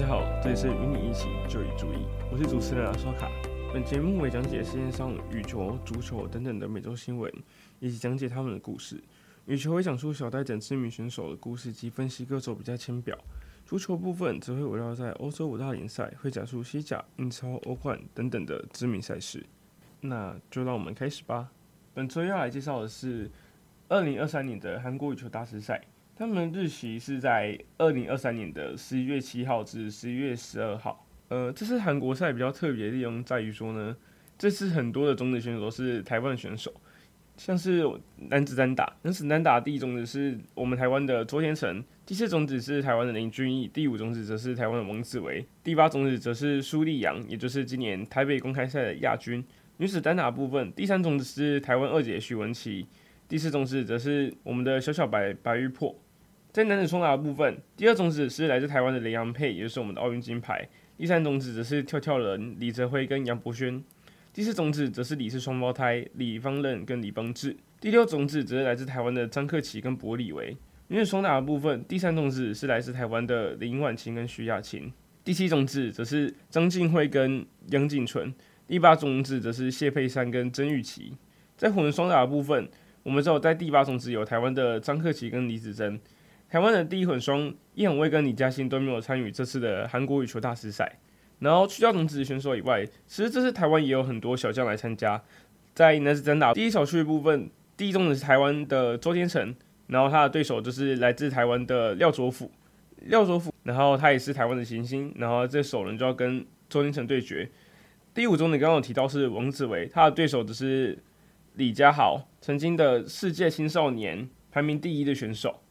大家好，这里是与你一起就医注意，我是主持人阿刷卡。本节目为讲解世界上羽球、足球等等的美洲新闻，以及讲解他们的故事。羽球会讲述小戴等知名选手的故事及分析各种比赛签表，足球部分则会围绕在欧洲五大联赛，会讲述西甲、英超、欧冠等等的知名赛事。那就让我们开始吧。本周要来介绍的是二零二三年的韩国羽球大师赛。他们日期是在二零二三年的十一月七号至十一月十二号。呃，这次韩国赛比较特别的地方在于说呢，这次很多的种子选手是台湾选手，像是男子单打，男子单打第一种子是我们台湾的周天成，第四种子是台湾的林俊逸，第五种子则是台湾的王子维，第八种子则是苏丽阳，也就是今年台北公开赛的亚军。女子单打部分，第三种子是台湾二姐许文琪，第四种子则是我们的小小白白玉珀。在男子双打的部分，第二种子是来自台湾的雷洋配，也就是我们的奥运金牌；第三种子则是跳跳人李泽辉跟杨博轩；第四种子则是李氏双胞胎李方任跟李方志；第六种子则是来自台湾的张克奇跟柏李维。女子双打的部分，第三种子是来自台湾的林婉晴跟徐雅琴；第七种子则是张静慧跟杨景纯；第八种子则是谢佩珊跟曾玉琪。在混双打的部分，我们只有在第八种子有台湾的张克奇跟李子珍。台湾的第一混双叶永威跟李嘉欣都没有参与这次的韩国羽球大师赛。然后去掉种子选手以外，其实这次台湾也有很多小将来参加。在男子单打第一小区的部分，第一种子是台湾的周天成，然后他的对手就是来自台湾的廖卓辅。廖卓辅，然后他也是台湾的行星，然后这首轮就要跟周天成对决。第五种子刚刚有提到是王子维，他的对手只是李佳豪，曾经的世界青少年排名第一的选手。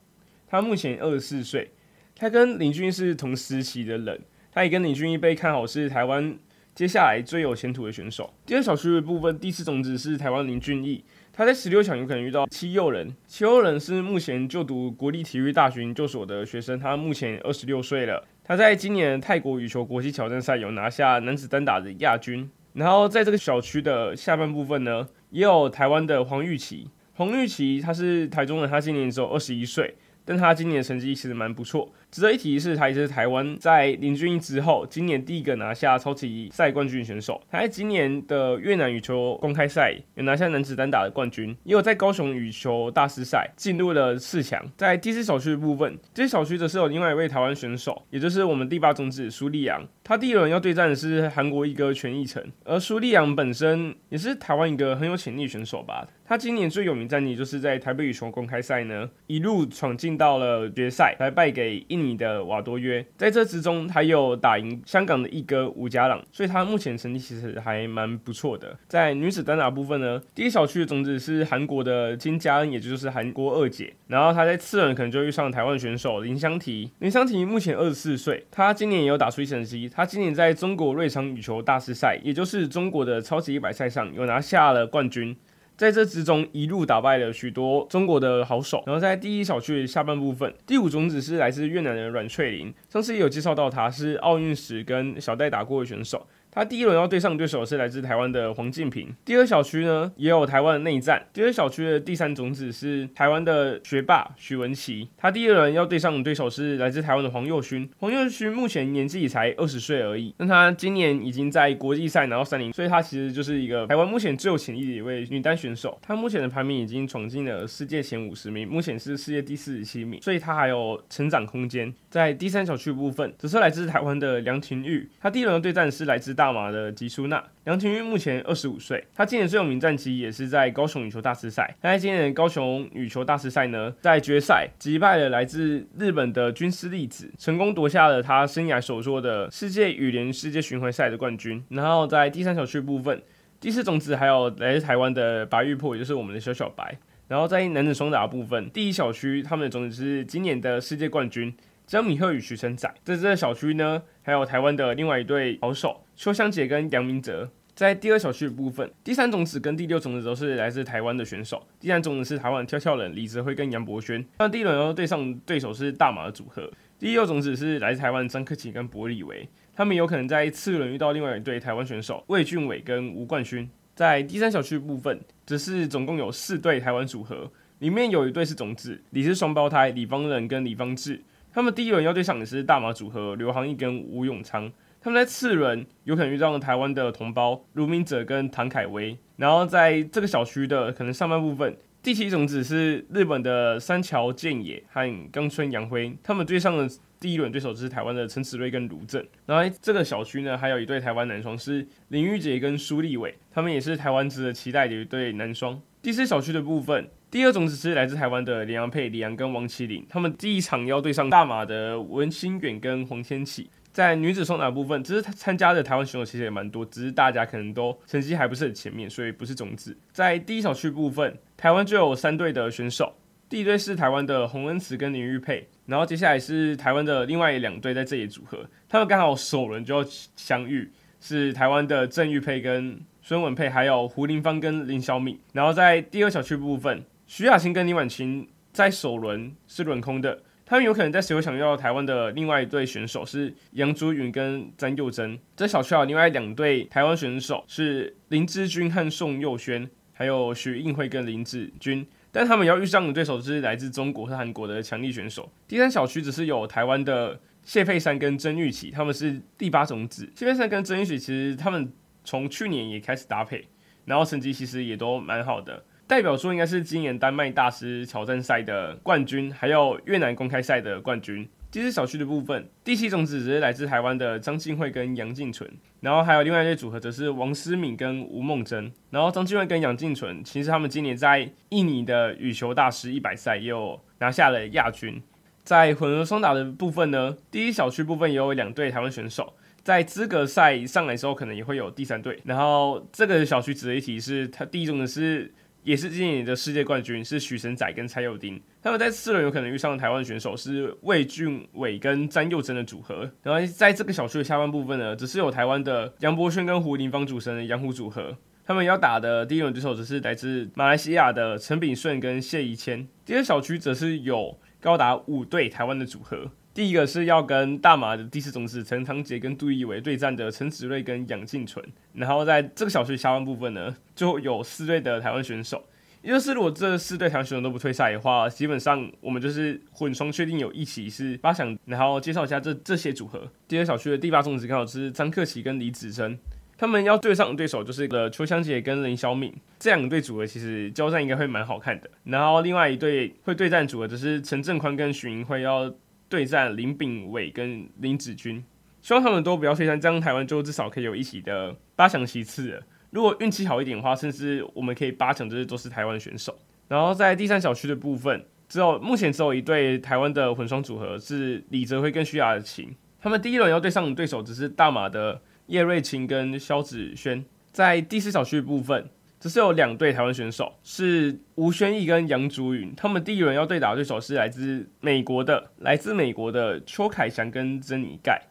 他目前二十四岁，他跟林俊是同时期的人，他也跟林均益被看好是台湾接下来最有前途的选手。第二小区的部分，第四种子是台湾林均益，他在十六强有可能遇到戚又仁，戚又仁是目前就读国立体育大学研究所的学生，他目前二十六岁了。他在今年泰国羽球国际挑战赛有拿下男子单打的亚军。然后在这个小区的下半部分呢，也有台湾的黄玉琦，黄玉琦他是台中人，他今年只有二十一岁。但他今年的成绩其实蛮不错。值得一提的是，他也是台湾在林均益之后，今年第一个拿下超级赛冠军选手。他在今年的越南羽球公开赛有拿下男子单打的冠军，也有在高雄羽球大师赛进入了四强。在第四小区的部分，第四小区则是有另外一位台湾选手，也就是我们第八种子苏丽阳。他第一轮要对战的是韩国一哥权翊诚，而苏丽阳本身也是台湾一个很有潜力选手吧。他今年最有名战绩就是在台北羽球公开赛呢，一路闯进到了决赛，才败给印尼的瓦多约，在这之中，他又打赢香港的一哥吴家朗，所以他目前成绩其实还蛮不错的。在女子单打部分呢，第一小区的种子是韩国的金佳恩，也就是韩国二姐，然后他在次轮可能就遇上台湾选手林湘缇。林湘缇目前二十四岁，她今年也有打出一成绩，她今年在中国瑞昌羽球大师赛，也就是中国的超级一百赛上有拿下了冠军。在这之中，一路打败了许多中国的好手。然后在第一小区的下半部分，第五种子是来自越南的阮翠玲，上次也有介绍到，他是奥运时跟小戴打过的选手。他第一轮要对上的对手是来自台湾的黄靖平。第二小区呢，也有台湾的内战。第二小区的第三种子是台湾的学霸许文琪。他第一轮要对上的对手是来自台湾的黄佑勋。黄佑勋目前年纪也才二十岁而已，但他今年已经在国际赛拿到三零，所以他其实就是一个台湾目前最有潜力的一位女单选手。他目前的排名已经闯进了世界前五十名，目前是世界第四十七名，所以他还有成长空间。在第三小区部分，则是来自台湾的梁廷玉。他第一轮的对战是来自大马的吉苏娜。梁廷玉目前二十五岁，他今年最有名战绩也是在高雄羽球大师赛。他在今年高雄羽球大师赛呢，在决赛击败了来自日本的军师粒子，成功夺下了他生涯首座的世界羽联世界巡回赛的冠军。然后在第三小区部分，第四种子还有来自台湾的白玉珀，也就是我们的小小白。然后在男子双打部分，第一小区他们的种子是今年的世界冠军。江米赫与徐承宰，在这个小区呢，还有台湾的另外一对好手邱湘洁跟杨明哲。在第二小区的部分，第三种子跟第六种子都是来自台湾的选手。第三种子是台湾跳跳人李泽辉跟杨博轩。那第一轮要对上对手是大马的组合。第六种子是来自台湾张克勤跟柏李维，他们有可能在次轮遇到另外一对台湾选手魏俊伟跟吴冠勋。在第三小区部分，则是总共有四对台湾组合，里面有一对是种子，李是双胞胎李方仁跟李方智。他们第一轮要对上的是大马组合刘航毅跟吴永昌。他们在次轮有可能遇到台湾的同胞卢明哲跟唐凯威。然后在这个小区的可能上半部分，第七种子是日本的三桥健也和冈村洋辉。他们对上的第一轮对手就是台湾的陈子睿跟卢正。然后这个小区呢，还有一对台湾男双是林玉杰跟苏立伟，他们也是台湾值得期待的一对男双。第四小区的部分。第二种子是来自台湾的李洋配李洋跟王齐麟，他们第一场要对上大马的文心远跟黄天启。在女子双打部分，只是参加的台湾选手其实也蛮多，只是大家可能都成绩还不是很前面，所以不是种子。在第一小区部分，台湾就有三队的选手，第一队是台湾的洪恩慈跟林玉佩，然后接下来是台湾的另外两队在这里组合，他们刚好首轮就要相遇，是台湾的郑玉佩跟孙文佩，还有胡林芳跟林小敏。然后在第二小区部分。徐雅欣跟李婉晴在首轮是轮空的，他们有可能在随后想要台湾的另外一队选手是杨竹云跟詹佑珍。这小区啊，另外两队台湾选手是林之君和宋佑轩，还有许映慧跟林子君，但他们要遇上的对手是来自中国和韩国的强力选手。第三小区只是有台湾的谢佩珊跟曾玉琪，他们是第八种子。谢佩珊跟曾玉琪其实他们从去年也开始搭配，然后成绩其实也都蛮好的。代表作应该是今年丹麦大师挑战赛的冠军，还有越南公开赛的冠军。第四小区的部分，第七种子只是来自台湾的张敬慧跟杨静纯，然后还有另外一对组合则是王思敏跟吴梦真。然后张敬慧跟杨静纯，其实他们今年在印尼的羽球大师一百赛也有拿下了亚军。在混合双打的部分呢，第一小区部分也有两队台湾选手，在资格赛上来之后，可能也会有第三队。然后这个小区值得一提是，他第一种的是。也是今年的世界冠军是许神仔跟蔡佑丁，他们在四轮有可能遇上的台湾选手是魏俊伟跟詹佑珍的组合。然后在这个小区的下半部分呢，只是有台湾的杨博轩跟胡林芳组成的杨胡组合。他们要打的第一轮对手则是来自马来西亚的陈炳顺跟谢宜谦。第二小区则是有高达五对台湾的组合。第一个是要跟大马的第四种子陈昌杰跟杜奕伟对战的陈子睿跟杨静纯，然后在这个小区下半部分呢，就有四队的台湾选手，也就是如果这四队台湾选手都不退赛的话，基本上我们就是混双确定有一起是八强。然后介绍一下这这些组合，第二小区的第八种子刚好是张克奇跟李子珍，他们要对上的对手就是个邱香杰跟林小敏，这两队组合其实交战应该会蛮好看的。然后另外一队会对战组合就是陈正宽跟许盈辉要。对战林炳伟跟林子君，希望他们都不要退赛，这样台湾就至少可以有一起的八强席次。如果运气好一点的话，甚至我们可以八强就是都是台湾选手。然后在第三小区的部分，只有目前只有一对台湾的混双组合是李泽辉跟徐雅琴，他们第一轮要对上的对手只是大马的叶瑞琴跟萧子轩。在第四小区部分。只是有两队台湾选手，是吴宣义跟杨竹云，他们第一轮要对打的对手是来自美国的，来自美国的邱凯翔跟珍妮盖，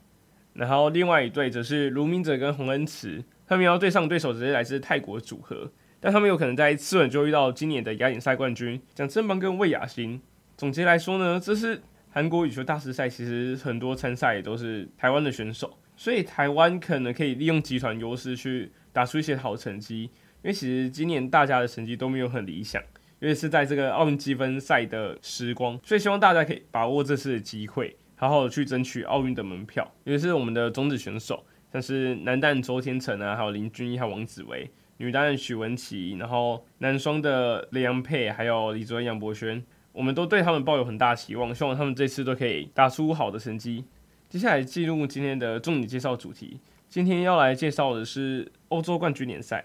然后另外一队则是卢明哲跟洪恩慈，他们要对上对手则是来自泰国组合，但他们有可能在次轮就遇到今年的亚锦赛冠军蒋正邦跟魏雅欣。总结来说呢，这是韩国羽球大师赛，其实很多参赛也都是台湾的选手，所以台湾可能可以利用集团优势去打出一些好成绩。因为其实今年大家的成绩都没有很理想，因为是在这个奥运积分赛的时光，所以希望大家可以把握这次的机会，好好的去争取奥运的门票。尤其是我们的种子选手，像是男单周天成啊，还有林均一还有王子维；女单许文琪，然后男双的雷洋配，还有李卓恩、杨博轩，我们都对他们抱有很大期望，希望他们这次都可以打出好的成绩。接下来进入今天的重点介绍主题，今天要来介绍的是欧洲冠军联赛。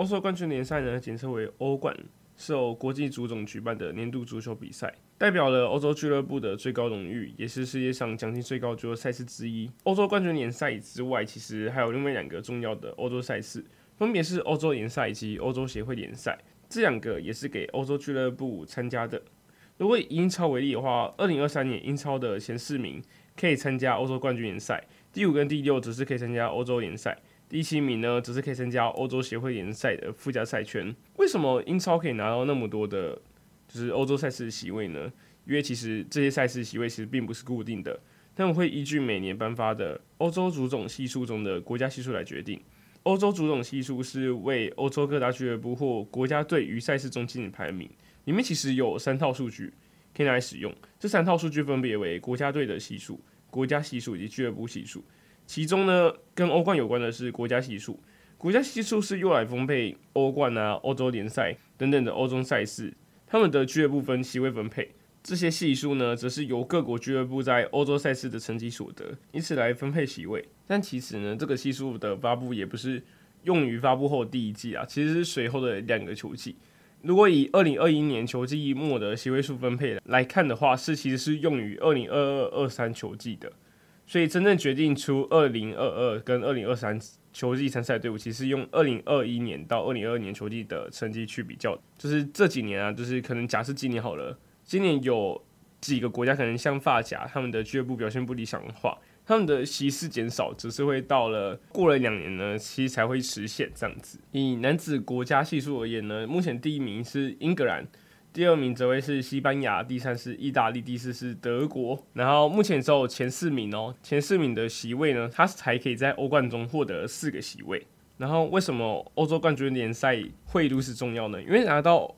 欧洲冠军联赛呢，简称为欧冠，是由国际足总举办的年度足球比赛，代表了欧洲俱乐部的最高荣誉，也是世界上奖金最高足球赛事之一。欧洲冠军联赛之外，其实还有另外两个重要的欧洲赛事，分别是欧洲联赛以及欧洲协会联赛。这两个也是给欧洲俱乐部参加的。如果以英超为例的话，二零二三年英超的前四名可以参加欧洲冠军联赛，第五跟第六则是可以参加欧洲联赛。第七名呢，则是可以参加欧洲协会联赛的附加赛圈。为什么英超可以拿到那么多的，就是欧洲赛事的席位呢？因为其实这些赛事席位其实并不是固定的，他们会依据每年颁发的欧洲足总系数中的国家系数来决定。欧洲足总系数是为欧洲各大俱乐部或国家队于赛事中进行排名，里面其实有三套数据，可以拿来使用。这三套数据分别为国家队的系数、国家系数以及俱乐部系数。其中呢，跟欧冠有关的是国家系数。国家系数是用来分配欧冠啊、欧洲联赛等等的欧洲赛事，他们的俱乐部分席位分配。这些系数呢，则是由各国俱乐部在欧洲赛事的成绩所得，以此来分配席位。但其实呢，这个系数的发布也不是用于发布后第一季啊，其实是随后的两个球季。如果以二零二一年球季末的席位数分配来看的话，是其实是用于二零二二二三球季的。所以真正决定出二零二二跟二零二三球季参赛队伍，其实用二零二一年到二零二二年球季的成绩去比较，就是这几年啊，就是可能假设今年好了，今年有几个国家可能像法甲，他们的俱乐部表现不理想的话，他们的席次减少，只是会到了过了两年呢，其实才会实现这样子。以男子国家系数而言呢，目前第一名是英格兰。第二名则会是西班牙，第三是意大利，第四是德国。然后目前只有前四名哦，前四名的席位呢，他才可以在欧冠中获得四个席位。然后为什么欧洲冠军联赛会如此重要呢？因为拿到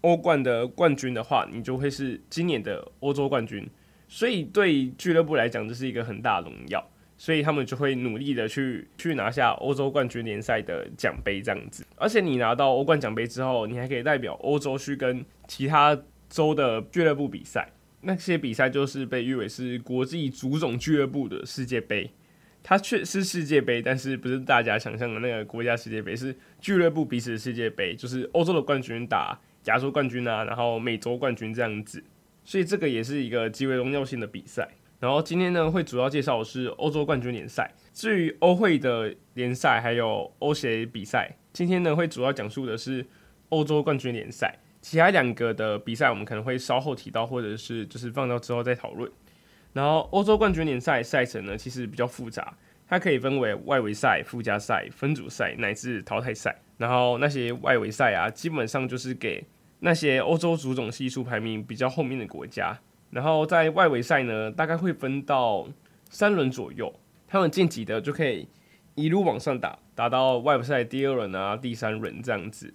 欧冠的冠军的话，你就会是今年的欧洲冠军，所以对俱乐部来讲，这是一个很大的荣耀。所以他们就会努力的去去拿下欧洲冠军联赛的奖杯这样子，而且你拿到欧冠奖杯之后，你还可以代表欧洲去跟其他州的俱乐部比赛。那些比赛就是被誉为是国际足总俱乐部的世界杯，它却是世界杯，但是不是大家想象的那个国家世界杯，是俱乐部彼此的世界杯，就是欧洲的冠军打亚洲冠军啊，然后美洲冠军这样子。所以这个也是一个极为荣耀性的比赛。然后今天呢，会主要介绍的是欧洲冠军联赛。至于欧会的联赛还有欧协比赛，今天呢会主要讲述的是欧洲冠军联赛。其他两个的比赛我们可能会稍后提到，或者是就是放到之后再讨论。然后欧洲冠军联赛赛程呢，其实比较复杂，它可以分为外围赛、附加赛、分组赛乃至淘汰赛。然后那些外围赛啊，基本上就是给那些欧洲足总系数排名比较后面的国家。然后在外围赛呢，大概会分到三轮左右，他们晋级的就可以一路往上打，打到外围赛第二轮啊、第三轮这样子。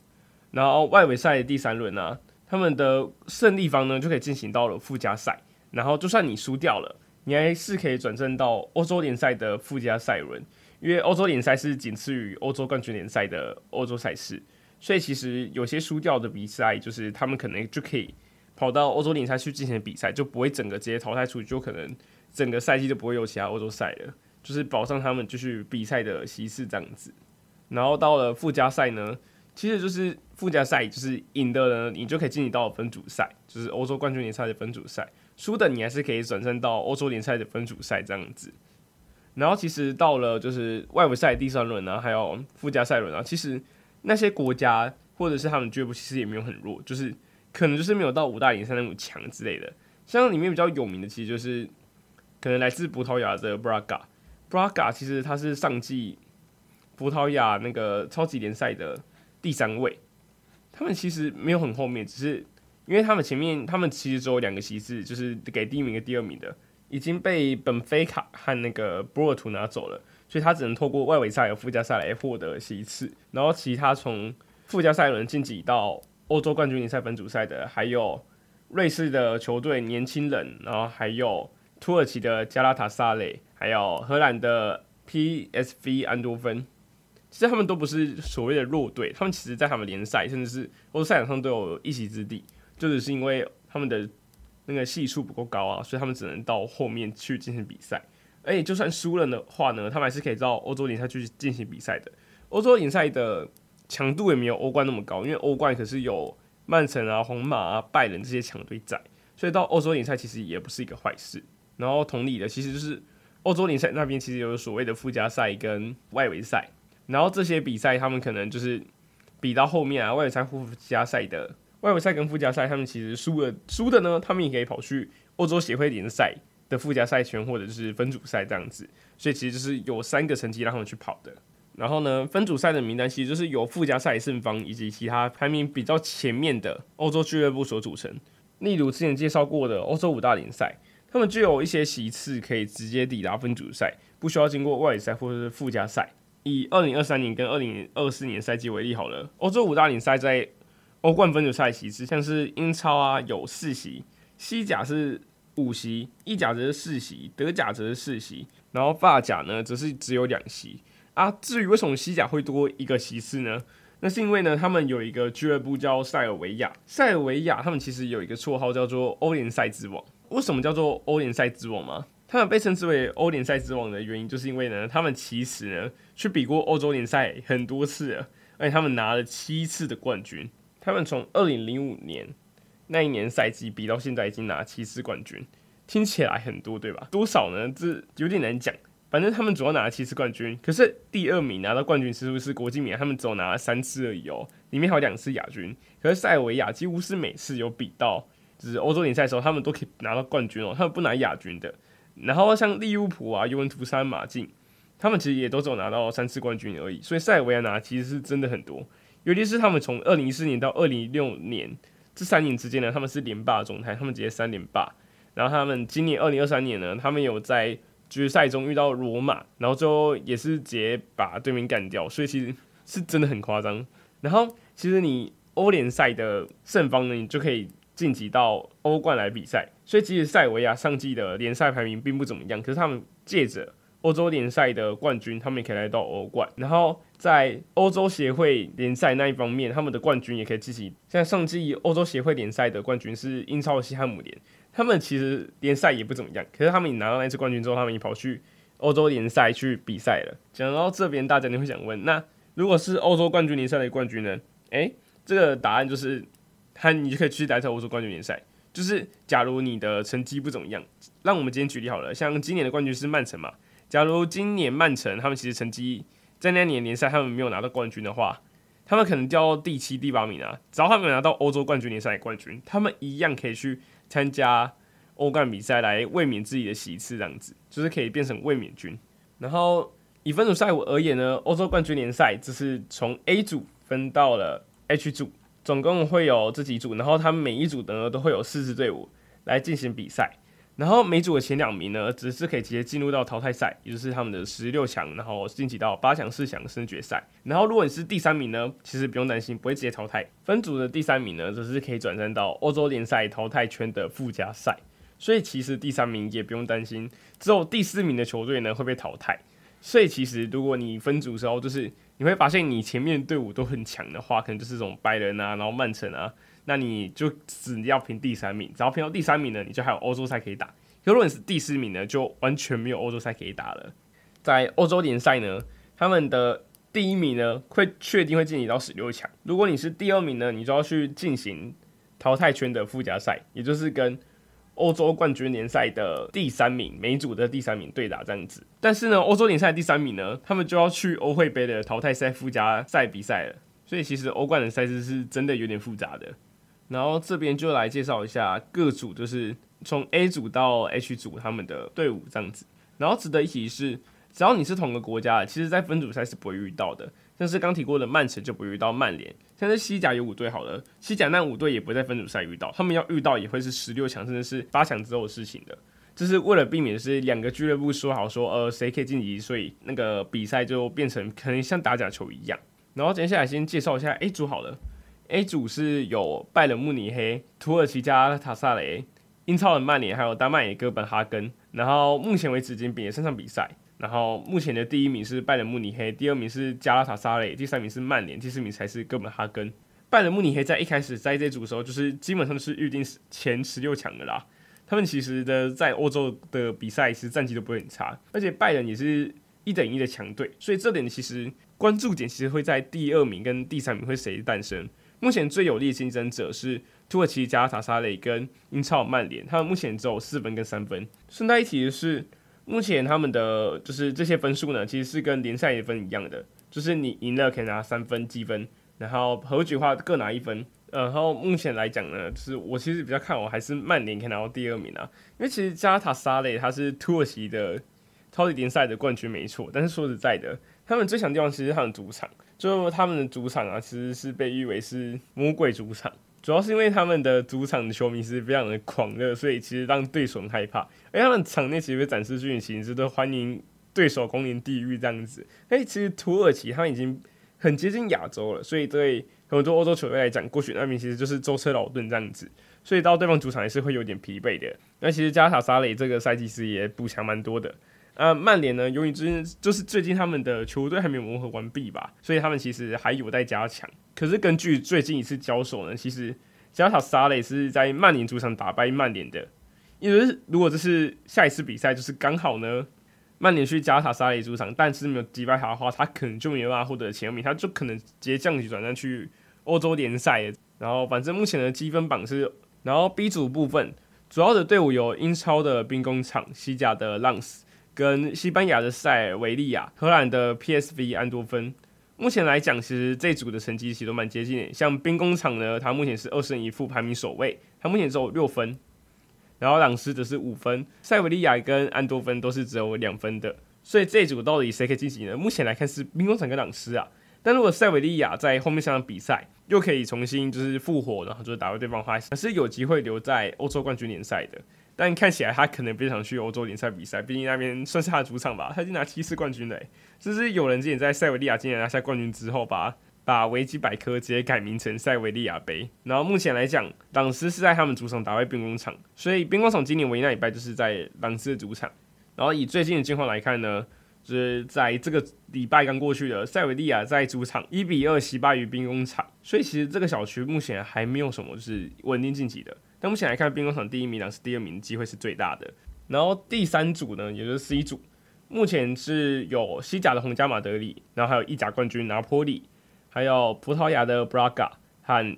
然后外围赛第三轮啊，他们的胜利方呢就可以进行到了附加赛。然后就算你输掉了，你还是可以转正到欧洲联赛的附加赛轮，因为欧洲联赛是仅次于欧洲冠军联赛的欧洲赛事，所以其实有些输掉的比赛，就是他们可能就可以。跑到欧洲联赛去进行比赛，就不会整个直接淘汰出去，就可能整个赛季就不会有其他欧洲赛了，就是保障他们继续比赛的席次这样子。然后到了附加赛呢，其实就是附加赛，就是赢的呢，你就可以进行到分组赛，就是欧洲冠军联赛的分组赛，输的你还是可以转战到欧洲联赛的分组赛这样子。然后其实到了就是外围赛第三轮啊，还有附加赛轮啊，其实那些国家或者是他们俱乐部其实也没有很弱，就是。可能就是没有到五大联赛那么强之类的，像里面比较有名的，其实就是可能来自葡萄牙的 Braga。Braga 其实它是上季葡萄牙那个超级联赛的第三位，他们其实没有很后面，只是因为他们前面他们其实只有两个席次，就是给第一名跟第二名的，已经被本菲卡和那个波尔图拿走了，所以他只能透过外围赛和附加赛来获得席次，然后其他从附加赛轮晋级到。欧洲冠军联赛分组赛的还有瑞士的球队年轻人，然后还有土耳其的加拉塔萨雷，还有荷兰的 PSV 安多芬。其实他们都不是所谓的弱队，他们其实在他们联赛甚至是欧洲赛场上都有一席之地，就只是因为他们的那个系数不够高啊，所以他们只能到后面去进行比赛。而且就算输了的话呢，他们还是可以到欧洲联赛去进行比赛的。欧洲联赛的。强度也没有欧冠那么高，因为欧冠可是有曼城啊、皇马啊、拜仁这些强队在，所以到欧洲联赛其实也不是一个坏事。然后同理的，其实就是欧洲联赛那边其实有所谓的附加赛跟外围赛，然后这些比赛他们可能就是比到后面啊，外围赛附加赛的外围赛跟附加赛，他们其实输了输的呢，他们也可以跑去欧洲协会联赛的附加赛圈或者就是分组赛这样子，所以其实就是有三个层级让他们去跑的。然后呢，分组赛的名单其实就是由附加赛胜方以及其他排名比较前面的欧洲俱乐部所组成。例如之前介绍过的欧洲五大联赛，他们就有一些席次可以直接抵达分组赛，不需要经过外围赛或者是附加赛。以二零二三年跟二零二四年赛季为例好了，欧洲五大联赛在欧冠分组赛席次，像是英超啊有四席，西甲是五席，意甲则是四席，德甲则是四席，然后法甲呢则是只有两席啊。至于为什么西甲会多一个席次呢？那是因为呢，他们有一个俱乐部叫塞尔维亚，塞尔维亚他们其实有一个绰号叫做欧联赛之王。为什么叫做欧联赛之王吗？他们被称之为欧联赛之王的原因，就是因为呢，他们其实呢去比过欧洲联赛很多次了，而且他们拿了七次的冠军。他们从二零零五年那一年赛季比到现在，已经拿七次冠军，听起来很多，对吧？多少呢？这有点难讲。反正他们主要拿了七次冠军，可是第二名拿到冠军次数是国际米兰，他们只有拿了三次而已哦，里面还有两次亚军。可是塞尔维亚几乎是每次有比到，就是欧洲联赛的时候，他们都可以拿到冠军哦，他们不拿亚军的。然后像利物浦啊、尤文图斯、马竞，他们其实也都只有拿到三次冠军而已。所以塞尔维亚拿其实是真的很多，尤其是他们从二零一四年到二零一六年这三年之间呢，他们是连霸的状态，他们直接三连霸。然后他们今年二零二三年呢，他们有在决赛中遇到罗马，然后最后也是直接把对面干掉，所以其实是真的很夸张。然后其实你欧联赛的胜方呢，你就可以晋级到欧冠来比赛。所以其实塞维亚上季的联赛排名并不怎么样，可是他们借着欧洲联赛的冠军，他们也可以来到欧冠。然后在欧洲协会联赛那一方面，他们的冠军也可以自己。像上季欧洲协会联赛的冠军是英超的西汉姆联。他们其实联赛也不怎么样，可是他们拿到那次冠军之后，他们也跑去欧洲联赛去比赛了。讲到这边，大家你会想问，那如果是欧洲冠军联赛的冠军呢？诶，这个答案就是，他你就可以去来到欧洲冠军联赛。就是假如你的成绩不怎么样，让我们今天举例好了，像今年的冠军是曼城嘛。假如今年曼城他们其实成绩在那年联赛他们没有拿到冠军的话，他们可能掉到第七、第八名啊。只要他们拿到欧洲冠军联赛冠军，他们一样可以去。参加欧冠比赛来卫冕自己的席次，这样子就是可以变成卫冕军。然后以分组赛我而言呢，欧洲冠军联赛就是从 A 组分到了 H 组，总共会有这几组，然后他们每一组呢都会有四支队伍来进行比赛。然后每组的前两名呢，只是可以直接进入到淘汰赛，也就是他们的十六强，然后晋级到八强、四强、升决赛。然后如果你是第三名呢，其实不用担心，不会直接淘汰。分组的第三名呢，则是可以转战到欧洲联赛淘汰圈的附加赛。所以其实第三名也不用担心，只有第四名的球队呢会被淘汰。所以其实如果你分组的时候，就是你会发现你前面队伍都很强的话，可能就是这种拜仁啊，然后曼城啊。那你就只要拼第三名，只要拼到第三名呢，你就还有欧洲赛可以打。可如果你是第四名呢，就完全没有欧洲赛可以打了。在欧洲联赛呢，他们的第一名呢会确定会晋级到十六强。如果你是第二名呢，你就要去进行淘汰圈的附加赛，也就是跟欧洲冠军联赛的第三名每组的第三名对打这样子。但是呢，欧洲联赛第三名呢，他们就要去欧会杯的淘汰赛附加赛比赛了。所以其实欧冠的赛事是真的有点复杂的。然后这边就来介绍一下各组，就是从 A 组到 H 组他们的队伍这样子。然后值得一提是，只要你是同个国家的，其实在分组赛是不会遇到的。像是刚提过的曼城就不会遇到曼联，像是西甲有五队好了，西甲那五队也不在分组赛遇到，他们要遇到也会是十六强甚至是八强之后的事情的。这是为了避免是两个俱乐部说好说呃谁可以晋级，所以那个比赛就变成可能像打假球一样。然后接下来先介绍一下 A 组好了。A 组是有拜仁慕尼黑、土耳其加塔萨雷、英超的曼联，还有丹麦的哥本哈根。然后目前为止已经比了三场比赛。然后目前的第一名是拜仁慕尼黑，第二名是加拉塔萨雷，第三名是曼联，第四名才是哥本哈根。拜仁慕尼黑在一开始在这组的时候，就是基本上是预定前十六强的啦。他们其实的在欧洲的比赛其实战绩都不会很差，而且拜仁也是一等一的强队，所以这点其实关注点其实会在第二名跟第三名会谁诞生。目前最有力竞争者是土耳其加塔萨雷跟英超曼联，他们目前只有四分跟三分。顺带一提的是，目前他们的就是这些分数呢，其实是跟联赛的分一样的，就是你赢了可以拿三分积分，然后和局的话各拿一分。然后目前来讲呢，就是我其实比较看好还是曼联可以拿到第二名啊，因为其实加塔萨雷他是土耳其的超级联赛的冠军没错，但是说实在的，他们最强地方其实是他们主场。就他们的主场啊，其实是被誉为是魔鬼主场，主要是因为他们的主场的球迷是非常的狂热，所以其实让对手很害怕。而他们场内其实会展示剧情，是都欢迎对手攻临地狱这样子。哎，其实土耳其他们已经很接近亚洲了，所以对很多欧洲球队来讲，过去那边其实就是舟车劳顿这样子，所以到对方主场也是会有点疲惫的。那其实加塔萨雷这个赛季是也补强蛮多的。呃，曼联呢，由于最近就是最近他们的球队还没有磨合完毕吧，所以他们其实还有待加强。可是根据最近一次交手呢，其实加塔萨雷是在曼联主场打败曼联的。因为如果这是下一次比赛，就是刚好呢，曼联去加塔萨雷主场，但是没有击败他的话，他可能就没有办法获得前名，他就可能直接降级转战去欧洲联赛。然后反正目前的积分榜是，然后 B 组部分主要的队伍有英超的兵工厂、西甲的浪斯。跟西班牙的塞尔维利亚、荷兰的 PSV 安多芬，目前来讲，其实这组的成绩其实都蛮接近的。像兵工厂呢，它目前是二胜一负，排名首位，它目前只有六分。然后朗斯则是五分，塞维利亚跟安多芬都是只有两分的。所以这组到底谁可以晋级呢？目前来看是兵工厂跟朗斯啊。但如果塞维利亚在后面上场比赛又可以重新就是复活，然后就是打败对方的话，还是有机会留在欧洲冠军联赛的。但看起来他可能不想去欧洲联赛比赛，毕竟那边算是他的主场吧。他已经拿七次冠军了，这是有人之前在塞维利亚今年拿下冠军之后，把把维基百科直接改名成塞维利亚杯。然后目前来讲，朗斯是在他们主场打败兵工厂，所以兵工厂今年唯一那礼拜就是在朗斯的主场。然后以最近的情况来看呢，就是在这个礼拜刚过去的塞维利亚在主场一比二惜败于兵工厂，所以其实这个小区目前还没有什么就是稳定晋级的。但目前来看，兵工厂第一名，呢是第二名机会是最大的。然后第三组呢，也就是 C 组，目前是有西甲的皇家马德里，然后还有意甲冠军拿坡里，还有葡萄牙的布拉加和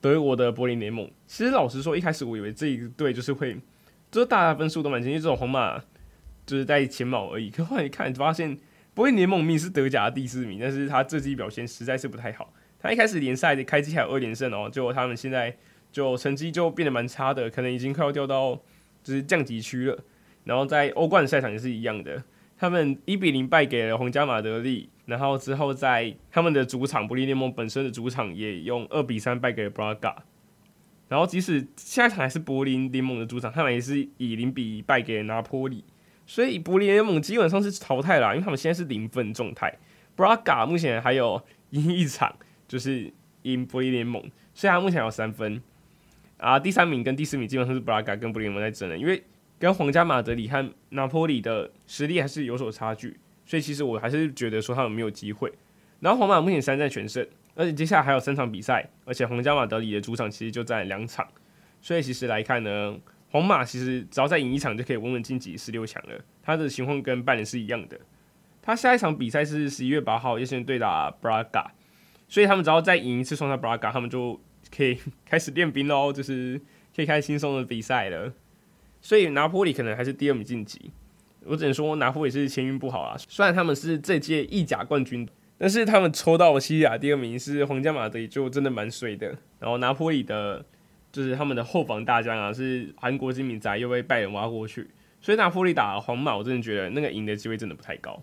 德国的柏林联盟。其实老实说，一开始我以为这一队就是会，就是大家分数都蛮接近，这种皇马就是在前茅而已。可后来一看，发现柏林联盟名是德甲的第四名，但是他这季表现实在是不太好。他一开始联赛的开季还有二连胜哦，结果他们现在。就成绩就变得蛮差的，可能已经快要掉到就是降级区了。然后在欧冠赛场也是一样的，他们一比零败给了皇家马德里，然后之后在他们的主场柏林联盟本身的主场也用二比三败给了布拉加。然后即使下一场还是柏林联盟的主场，他们也是以零比一败给了拿坡里。所以柏林联盟基本上是淘汰了，因为他们现在是零分状态。布拉加目前还有赢一场，就是赢柏林联盟，所以他目前有三分。啊，第三名跟第四名基本上是布拉加跟布林联盟在争的，因为跟皇家马德里和拿坡里的实力还是有所差距，所以其实我还是觉得说他们没有机会。然后皇马目前三战全胜，而且接下来还有三场比赛，而且皇家马德里的主场其实就在两场，所以其实来看呢，皇马其实只要再赢一场就可以稳稳晋级十六强了。他的情况跟拜仁是一样的，他下一场比赛是十一月八号，也是对打布拉加，所以他们只要再赢一次双杀布拉加，他们就。可以开始练兵喽，就是可以开始轻松的比赛了。所以拿坡里可能还是第二名晋级。我只能说拿坡里是签运不好啊。虽然他们是这届意甲冠军，但是他们抽到西甲第二名是皇家马德里，就真的蛮衰的。然后拿坡里的，就是他们的后防大将啊，是韩国金敏哉又被拜仁挖过去。所以拿坡里打皇马，我真的觉得那个赢的机会真的不太高。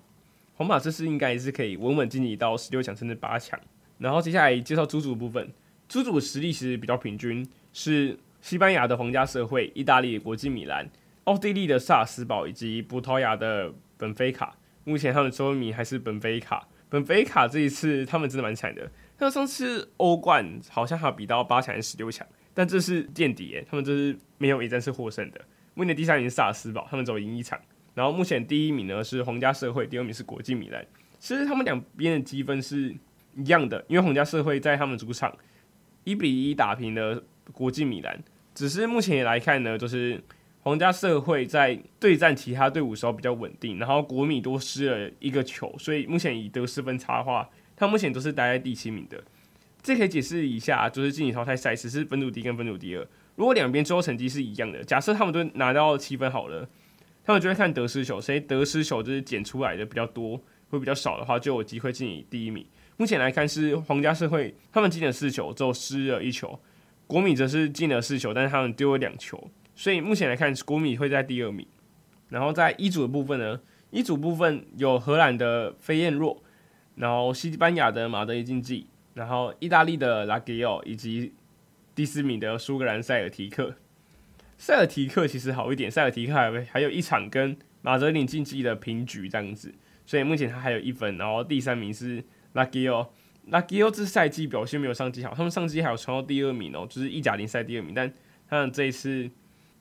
皇马这次应该是可以稳稳晋级到十六强甚至八强。然后接下来介绍主组部分。主组实力其实比较平均，是西班牙的皇家社会、意大利的国际米兰、奥地利的萨尔斯堡以及葡萄牙的本菲卡。目前他们最后一名还是本菲卡。本菲卡这一次他们真的蛮惨的，像上次欧冠好像还比到八强还是十六强，但这是垫底耶，他们这是没有一战是获胜的。目前第三名萨尔斯堡，他们只有赢一场。然后目前第一名呢是皇家社会，第二名是国际米兰。其实他们两边的积分是一样的，因为皇家社会在他们主场。一比一打平了国际米兰，只是目前来看呢，就是皇家社会在对战其他队伍时候比较稳定，然后国米多失了一个球，所以目前以得失分差的话，他目前都是待在第七名的。这可以解释一下，就是晋级淘汰赛只是分组第一跟分组第二，如果两边最后成绩是一样的，假设他们都拿到七分好了，他们就会看得失球，谁得失球就是减出来的比较多，会比较少的话，就有机会进第一名。目前来看是皇家社会，他们进了四球，之后失了一球；国米则是进了四球，但是他们丢了两球，所以目前来看国米会在第二名。然后在一组的部分呢，一组部分有荷兰的飞燕诺，然后西班牙的马德里竞技，然后意大利的拉吉奥，以及第四名的苏格兰塞尔提克。塞尔提克其实好一点，塞尔提克还还有一场跟马德里竞技的平局这样子，所以目前他还有一分，然后第三名是。Lucky 哦，拉基欧这赛季表现没有上季好，他们上季还有冲到第二名哦，就是意甲联赛第二名。但他们这一次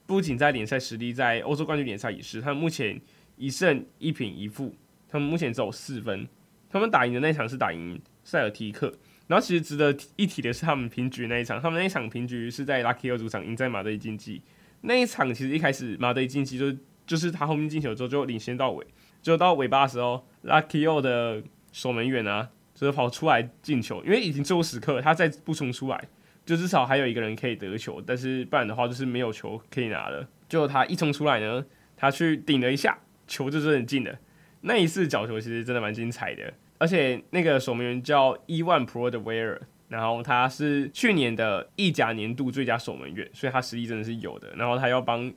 不仅在联赛实力，在欧洲冠军联赛也是。他们目前一胜一平一负，他们目前只有四分。他们打赢的那场是打赢塞尔提克。然后其实值得一提的是，他们平局那一场，他们那一场平局是在拉基欧主场赢在马德里竞技。那一场其实一开始马德里竞技就就是他后面进球之后就领先到尾，就到尾巴的时候，拉基欧的守门员啊。就是跑出来进球，因为已经最后时刻，他再不冲出来，就至少还有一个人可以得球。但是不然的话，就是没有球可以拿了。就他一冲出来呢，他去顶了一下，球就真的进了。那一次角球其实真的蛮精彩的，而且那个守门员叫伊万普罗德维尔，然后他是去年的意甲年度最佳守门员，所以他实力真的是有的。然后他要帮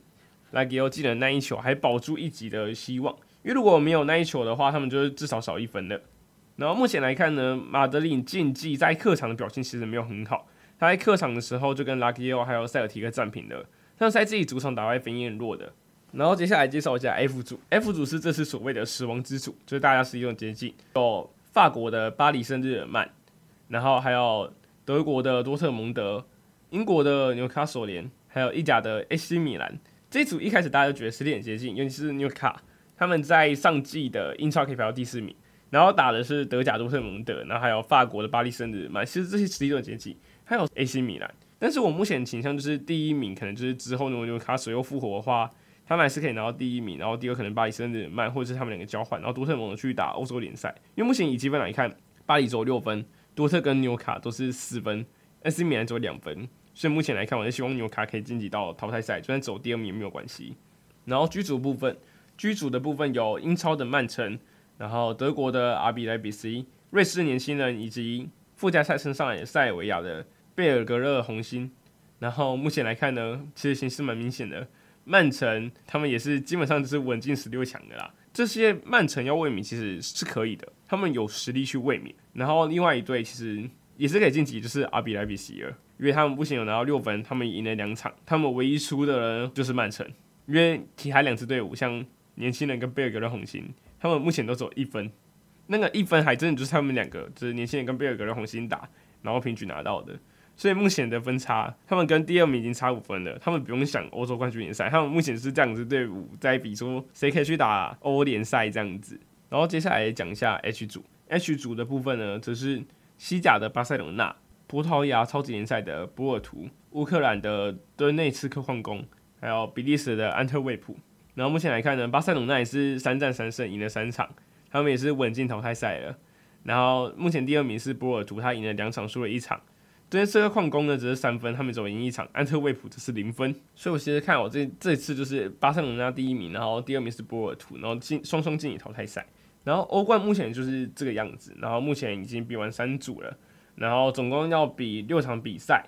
拉基欧进了那一球，还保住一级的希望，因为如果没有那一球的话，他们就是至少少一分的。然后目前来看呢，马德里竞技在客场的表现其实没有很好。他在客场的时候就跟拉基欧还有塞尔提克战平的，但是在自己主场打败分也很弱的。然后接下来介绍一下 F 组，F 组是这次所谓的死亡之组，就是大家是一种接近，有法国的巴黎圣日耳曼，然后还有德国的多特蒙德，英国的纽卡索联，还有意甲的 AC 米兰。这一组一开始大家都觉得实力很接近，尤其是纽卡，他们在上季的英超可以排到第四名。然后打的是德甲多特蒙德，然后还有法国的巴黎圣日耳曼，其实这些实力都很接近，还有 AC 米兰。但是我目前倾向就是第一名，可能就是之后如果纽卡索又复活的话，他们还是可以拿到第一名。然后第二可能巴黎圣日耳曼，或者是他们两个交换，然后多特蒙德去打欧洲联赛。因为目前以积分来看，巴黎只有六分，多特跟纽卡都是四分，AC 米兰只有两分。所以目前来看，我是希望纽卡可以晋级到淘汰赛，就算走第二名也没有关系。然后居组部分居组的部分有英超的曼城。然后德国的 RB 莱比锡，瑞士年轻人以及附加赛升上来塞尔维亚的贝尔格勒红星。然后目前来看呢，其实形势蛮明显的，曼城他们也是基本上就是稳进十六强的啦。这些曼城要卫冕其实是可以的，他们有实力去卫冕。然后另外一队其实也是可以晋级，就是 RB 莱比锡了，因为他们不仅有拿到六分，他们赢了两场，他们唯一输的人就是曼城，因为其他两支队伍像年轻人跟贝尔格勒红星。他们目前都只有一分，那个一分还真的就是他们两个，就是年轻人跟贝尔格勒红星打，然后平局拿到的。所以目前的分差，他们跟第二名已经差五分了。他们不用想欧洲冠军联赛，他们目前是这样子队伍在比说谁可以去打欧联赛这样子。然后接下来讲一下 H 组，H 组的部分呢，则是西甲的巴塞隆纳、葡萄牙超级联赛的波尔图、乌克兰的顿内茨克矿工，还有比利时的安特卫普。然后目前来看呢，巴塞隆那也是三战三胜，赢了三场，他们也是稳进淘汰赛了。然后目前第二名是波尔图，他赢了两场，输了一场。对，这个矿工呢只是三分，他们只赢一场。安特卫普只是零分，所以我其实看我这这次就是巴塞隆那第一名，然后第二名是波尔图，然后进双双进淘汰赛。然后欧冠目前就是这个样子，然后目前已经比完三组了，然后总共要比六场比赛。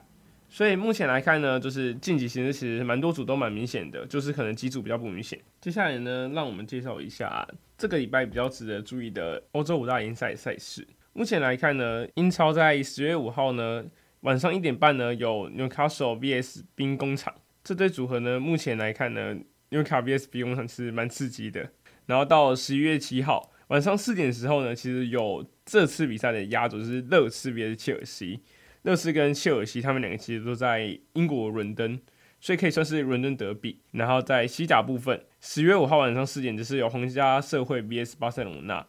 所以目前来看呢，就是晋级形势其实蛮多组都蛮明显的，就是可能几组比较不明显。接下来呢，让我们介绍一下这个礼拜比较值得注意的欧洲五大联赛赛事。目前来看呢，英超在十月五号呢晚上一点半呢有纽卡索 VS 兵工厂这对组合呢，目前来看呢纽卡 VS 兵工厂是蛮刺激的。然后到十一月七号晚上四点时候呢，其实有这次比赛的压轴是热刺 VS 切尔西。热刺跟切尔西，他们两个其实都在英国伦敦，所以可以算是伦敦德比。然后在西甲部分，十月五号晚上四点，就是有皇家社会 VS 巴塞隆纳。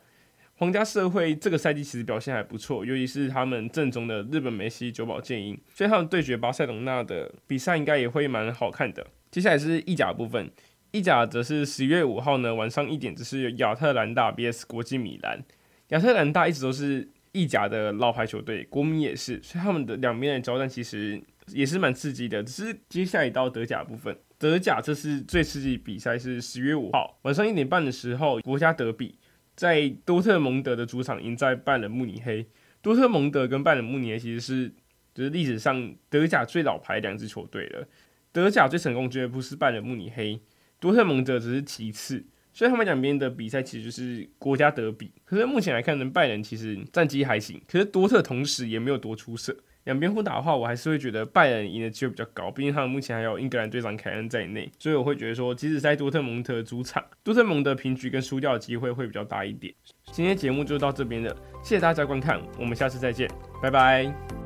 皇家社会这个赛季其实表现还不错，尤其是他们正宗的日本梅西久保建英，所以他们对决巴塞隆纳的比赛应该也会蛮好看的。接下来是意甲部分，意甲则是十月五号呢晚上一点，就是有亚特兰大 VS 国际米兰。亚特兰大一直都是。意甲的老牌球队，国米也是，所以他们的两边的交战其实也是蛮刺激的。只是接下来到德甲部分，德甲这是最刺激比赛，是十月五号晚上一点半的时候，国家德比在多特蒙德的主场迎战拜仁慕尼黑。多特蒙德跟拜仁慕尼黑其实是就是历史上德甲最老牌两支球队了。德甲最成功绝对不是拜仁慕尼黑，多特蒙德只是其次。所以他们两边的比赛其实就是国家德比，可是目前来看呢，拜仁其实战绩还行，可是多特同时也没有多出色，两边互打的话，我还是会觉得拜仁赢的机会比较高，毕竟他们目前还有英格兰队长凯恩在内，所以我会觉得说，即使在多特蒙德主场，多特蒙德平局跟输掉的机会会比较大一点。今天节目就到这边了，谢谢大家观看，我们下次再见，拜拜。